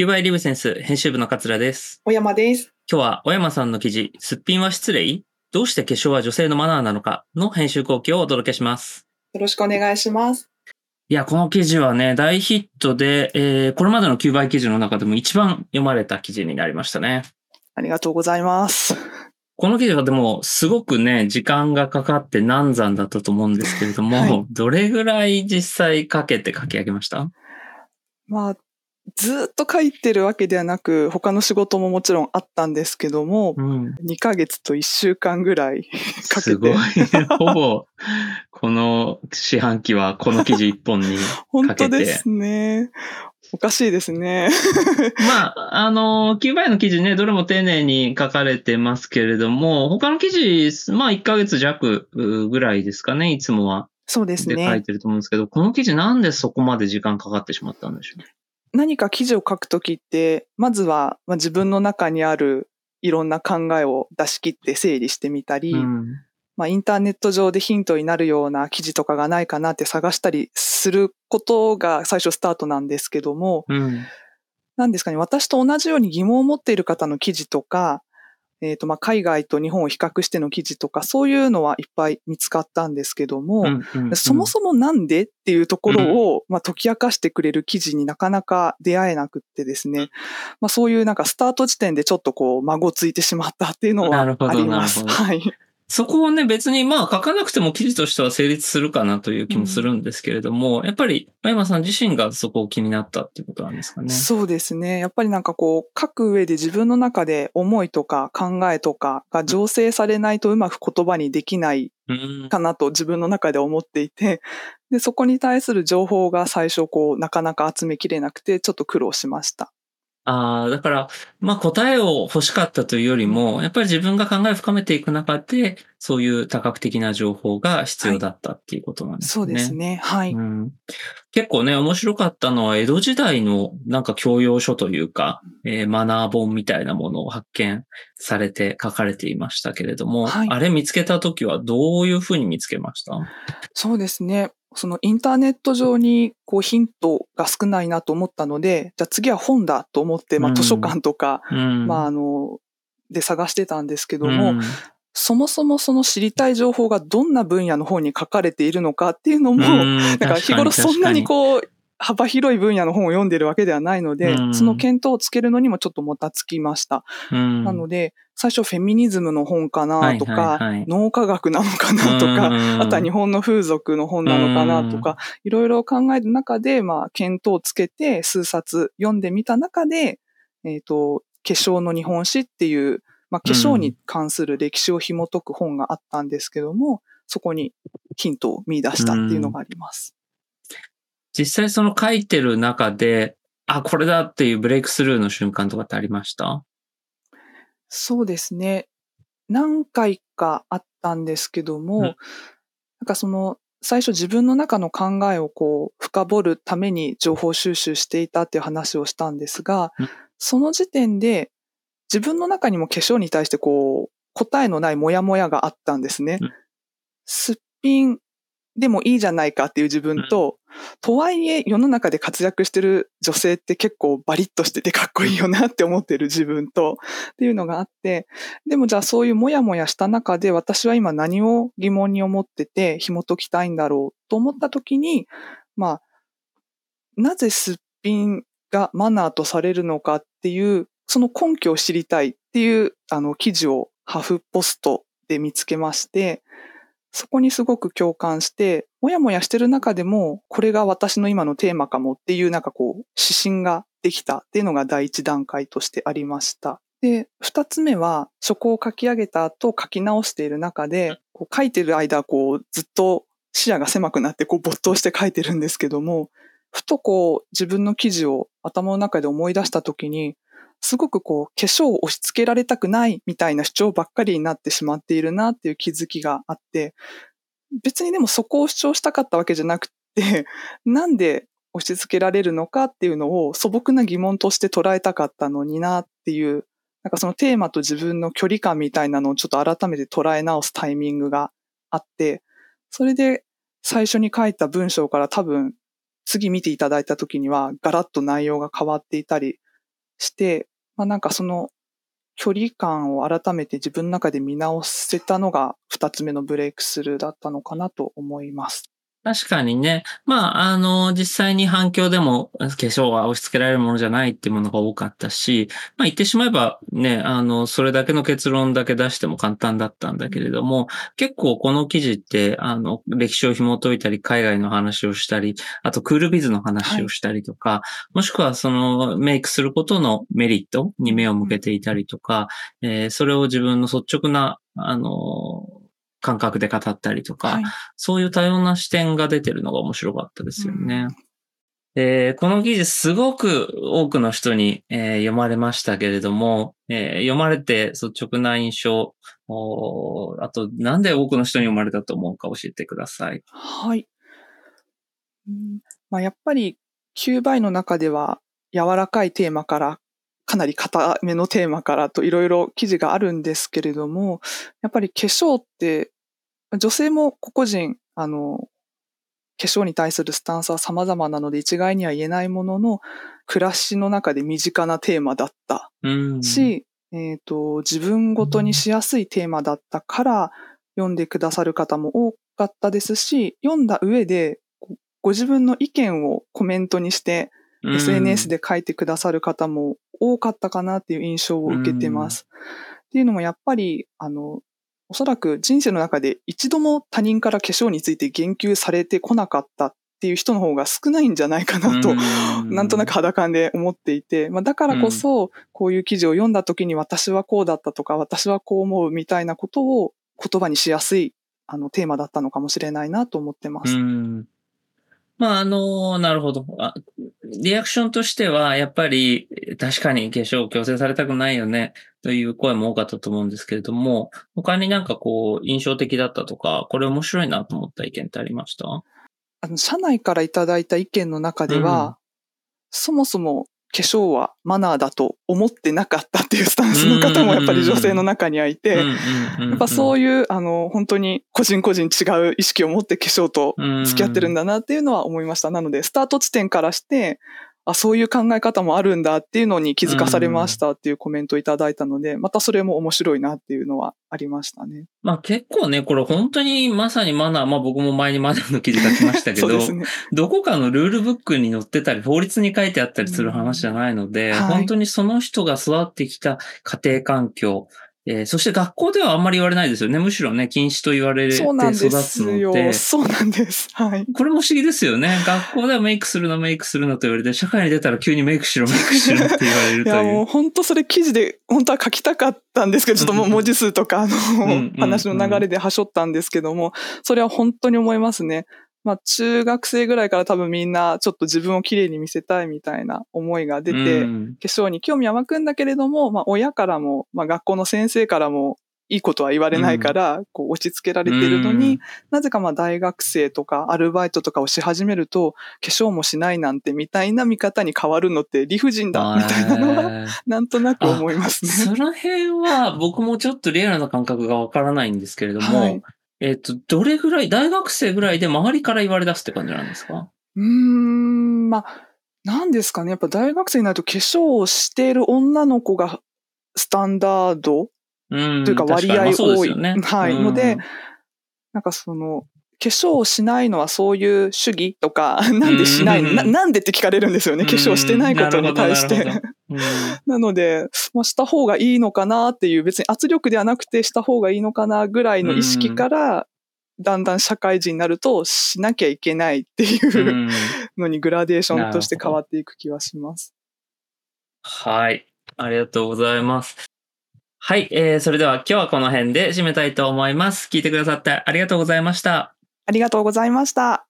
ビバイリブセンス編集部の桂です。小山です。今日は小山さんの記事、すっぴんは失礼？どうして化粧は女性のマナーなのかの編集後期をお届けします。よろしくお願いします。いや、この記事はね、大ヒットで、えー、これまでの9倍記事の中でも一番読まれた記事になりましたね。ありがとうございます。この記事はでも、すごくね、時間がかかって難産だったと思うんですけれども、はいどれぐらい実際かけて書き上げました？まあ、ずっと書いてるわけではなく、他の仕事ももちろんあったんですけども、うん。2ヶ月と1週間ぐらい かけすごいて。。ほぼ、この四半期はこの記事一本に本かけて。当ですね。おかしいですね。まあ、あの、9倍の記事ね、どれも丁寧に書かれてますけれども、他の記事、まあ1ヶ月弱うぐらいですかね、いつもは。そうですで書いね。てると思うんですけど、この記事なんでそこまで時間かかってしまったんでしょ何か記事を書くときって、まずは、まあ、自分の中にあるいろんな考えを出し切って整理してみたり、う。うん。まあ、インターネット上でヒントになるような記事とかがないかなって探したりすることが最初スタートなんですけども、うん。なんですかね、私と同じように疑問を持っている方の記事とか、えっ、と、まあ、海外と日本を比較しての記事とか、そういうのはいっぱい見つかったんですけども、うんうんそもそもなんでっていうところを、まあ、解き明かしてくれる記事になかなか出会えなくってですね、まあ、そういうなんかスタート時点でちょっとこう、孫ついてしまったっていうのはあります。はい。そこをね、別にまあ書かなくても記事としては成立するかなという気もするんですけれども、やっぱり、小山さん自身がそこを気になったっていうことなんですかね。そうですね。やっぱりなんかこう、書く上で自分の中で思いとか考えとかが醸成されないとうまく言葉にできないうん。かなと自分の中で思っていて、で、そこに対する情報が最初こう、なかなか集めきれなくて、ちょっと苦労しました。ああ、だから、まあ答えを欲しかったというよりも、やっぱり自分が考えを深めていく中で、そういう多角的な情報が必要だったっていうことなんですね。そうですね。はい。うん、結構ね、面白かったのは、江戸時代のなんか教養書というか、えーマナー本みたいなものを発見されて書かれていましたけれども、はいあれ見つけたときはどういうふうに見つけました？そうですね。そのインターネット上にこうヒントが少ないなと思ったので、じゃあ次は本だと思って、まうん。あ図書館とか、うん。まああの、で探してたんですけども、うん。そもそもその知りたい情報がどんな分野の本に書かれているのかっていうのも、うん。だから日頃そんなにこう、幅広い分野の本を読んでるわけではないので、うん。その見当をつけるのにもちょっともたつきました。うん。なので、最初フェミニズムの本かなとか、はいはいはい。脳科学なのかなとか、うん。あとは日本の風俗の本なのかなとか、いろいろ考える中で、まあ、見当をつけて数冊読んでみた中で、えっ、と、化粧の日本史っていう、まあ、化粧に関する歴史を紐解く本があったんですけども、そこにヒントを見出したっていうのがあります。実際その書いてる中で、あ、これだっていうブレイクスルーの瞬間とかってありました？そうですね。何回かあったんですけども、うんなんかその、最初自分の中の考えをこう、深掘るために情報収集していたっていう話をしたんですが、うんその時点で自分の中にも化粧に対してこう、答えのないモヤモヤがあったんですね。うんすっぴんでもいいじゃないかっていう自分と、とはいえ世の中で活躍してる女性って結構バリッとしててかっこいいよなって思ってる自分と、っていうのがあって、でもじゃあそういうモヤモヤした中で私は今何を疑問に思ってて紐解きたいんだろうと思った時に、まあ、なぜすっぴんがマナーとされるのかっていう、その根拠を知りたいっていうあの記事をハフポストで見つけまして、そこにすごく共感して、もやもやしてる中でも、これが私の今のテーマかもっていうなんかこう、指針ができたっていうのが第一段階としてありました。で、二つ目は、書稿を書き上げた後書き直している中で、こう書いてる間、こう、ずっと視野が狭くなって、こう、没頭して書いてるんですけども、ふとこう、自分の記事を頭の中で思い出した時に、すごくこう、化粧を押し付けられたくないみたいな主張ばっかりになってしまっているなっていう気づきがあって、別にでもそこを主張したかったわけじゃなくて、なんで押し付けられるのかっていうのを素朴な疑問として捉えたかったのになっていう、なんかそのテーマと自分の距離感みたいなのをちょっと改めて捉え直すタイミングがあって、それで最初に書いた文章から多分次見ていただいた時にはガラッと内容が変わっていたりして、まあなんかその距離感を改めて自分の中で見直せたのが2つ目のブレイクスルーだったのかなと思います。確かにね。まあ、あの、実際に反響でも化粧は押し付けられるものじゃないっていうものが多かったし、まあ言ってしまえばね、あの、それだけの結論だけ出しても簡単だったんだけれども、結構この記事って、あの、歴史を紐解いたり、海外の話をしたり、あとクールビズの話をしたりとか、はい、もしくはそのメイクすることのメリットに目を向けていたりとか、えー、それを自分の率直な、あの、感覚で語ったりとか、はい、そういう多様な視点が出てるのが面白かったですよね。うん、この記事すごく多くの人に、えー、読まれましたけれども、えー、読まれて率直な印象、あとなんで多くの人に読まれたと思うか教えてください。はい。うんまあ、やっぱり9倍の中では柔らかいテーマからかなり固めのテーマからといろいろ記事があるんですけれども、やっぱり化粧って、女性も個々人、あの、化粧に対するスタンスは様々なので一概には言えないものの、暮らしの中で身近なテーマだった。し、えっ、ー、と、自分ごとにしやすいテーマだったから読んでくださる方も多かったですし、読んだ上でご自分の意見をコメントにして SNS で書いてくださる方も多かったかなっていう印象を受けてます。っていうのもやっぱり、あの、おそらく人生の中で一度も他人から化粧について言及されてこなかったっていう人の方が少ないんじゃないかなと、なんとなく肌感で思っていて、まあ、だからこそ、こういう記事を読んだ時に私はこうだったとか、私はこう思うみたいなことを言葉にしやすいあのテーマだったのかもしれないなと思ってます。まあ、あの、なるほど。リアクションとしては、やっぱり、確かに化粧を強制されたくないよね、という声も多かったと思うんですけれども、他になんかこう、印象的だったとか、これ面白いなと思った意見ってありました？あの、社内からいただいた意見の中では、うん、そもそも化粧はマナーだと思ってなかったっていうスタンスの方もやっぱり女性の中にはいて、やっぱそういう、あの、本当に個人個人違う意識を持って化粧と付き合ってるんだなっていうのは思いました。なので、スタート地点からして、あ、そういう考え方もあるんだっていうのに気づかされましたっていうコメントをいただいたので、またそれも面白いなっていうのはありましたね。まあ結構ね、これ本当にまさにマナー、まあ僕も前にマナーの記事書きましたけど、ね、どこかのルールブックに載ってたり、法律に書いてあったりする話じゃないので、うんはい、本当にその人が育ってきた家庭環境、えー、そして学校ではあんまり言われないですよね。むしろね、禁止と言われて育つので。そうなんです。はい。これも不思議ですよね。学校ではメイクするの、メイクするのと言われて、社会に出たら急にメイクしろ、メイクしろって言われるという。いや、もう本当それ記事で、本当は書きたかったんですけど、ちょっともう文字数とか、あの、話の流れではしょったんですけども、それは本当に思いますね。まあ中学生ぐらいから多分みんなちょっと自分を綺麗に見せたいみたいな思いが出て、化粧に興味は湧くんだけれども、まあ親からも、まあ学校の先生からもいいことは言われないから、こう押し付けられてるのに、なぜかまあ大学生とかアルバイトとかをし始めると、化粧もしないなんてみたいな見方に変わるのって理不尽だみたいなのは、なんとなく思いますね。その辺は僕もちょっとリアルな感覚がわからないんですけれども、はいえっ、と、どれぐらい、大学生ぐらいで周りから言われ出すって感じなんですか？うーん、まあ、なんですかね。やっぱ大学生になると化粧をしている女の子がスタンダードというか割合多い。ね、はい。ので、なんかその、化粧をしないのはそういう主義とか、なんでしないの？ななんでって聞かれるんですよね？化粧してないことに対して。なので、まあ、した方がいいのかなっていう、別に圧力ではなくてした方がいいのかなぐらいの意識から、だんだん社会人になるとしなきゃいけないっていうのにグラデーションとして変わっていく気はします。はい。ありがとうございます。はい。えー、それでは今日はこの辺で締めたいと思います。聞いてくださってありがとうございました。ありがとうございました。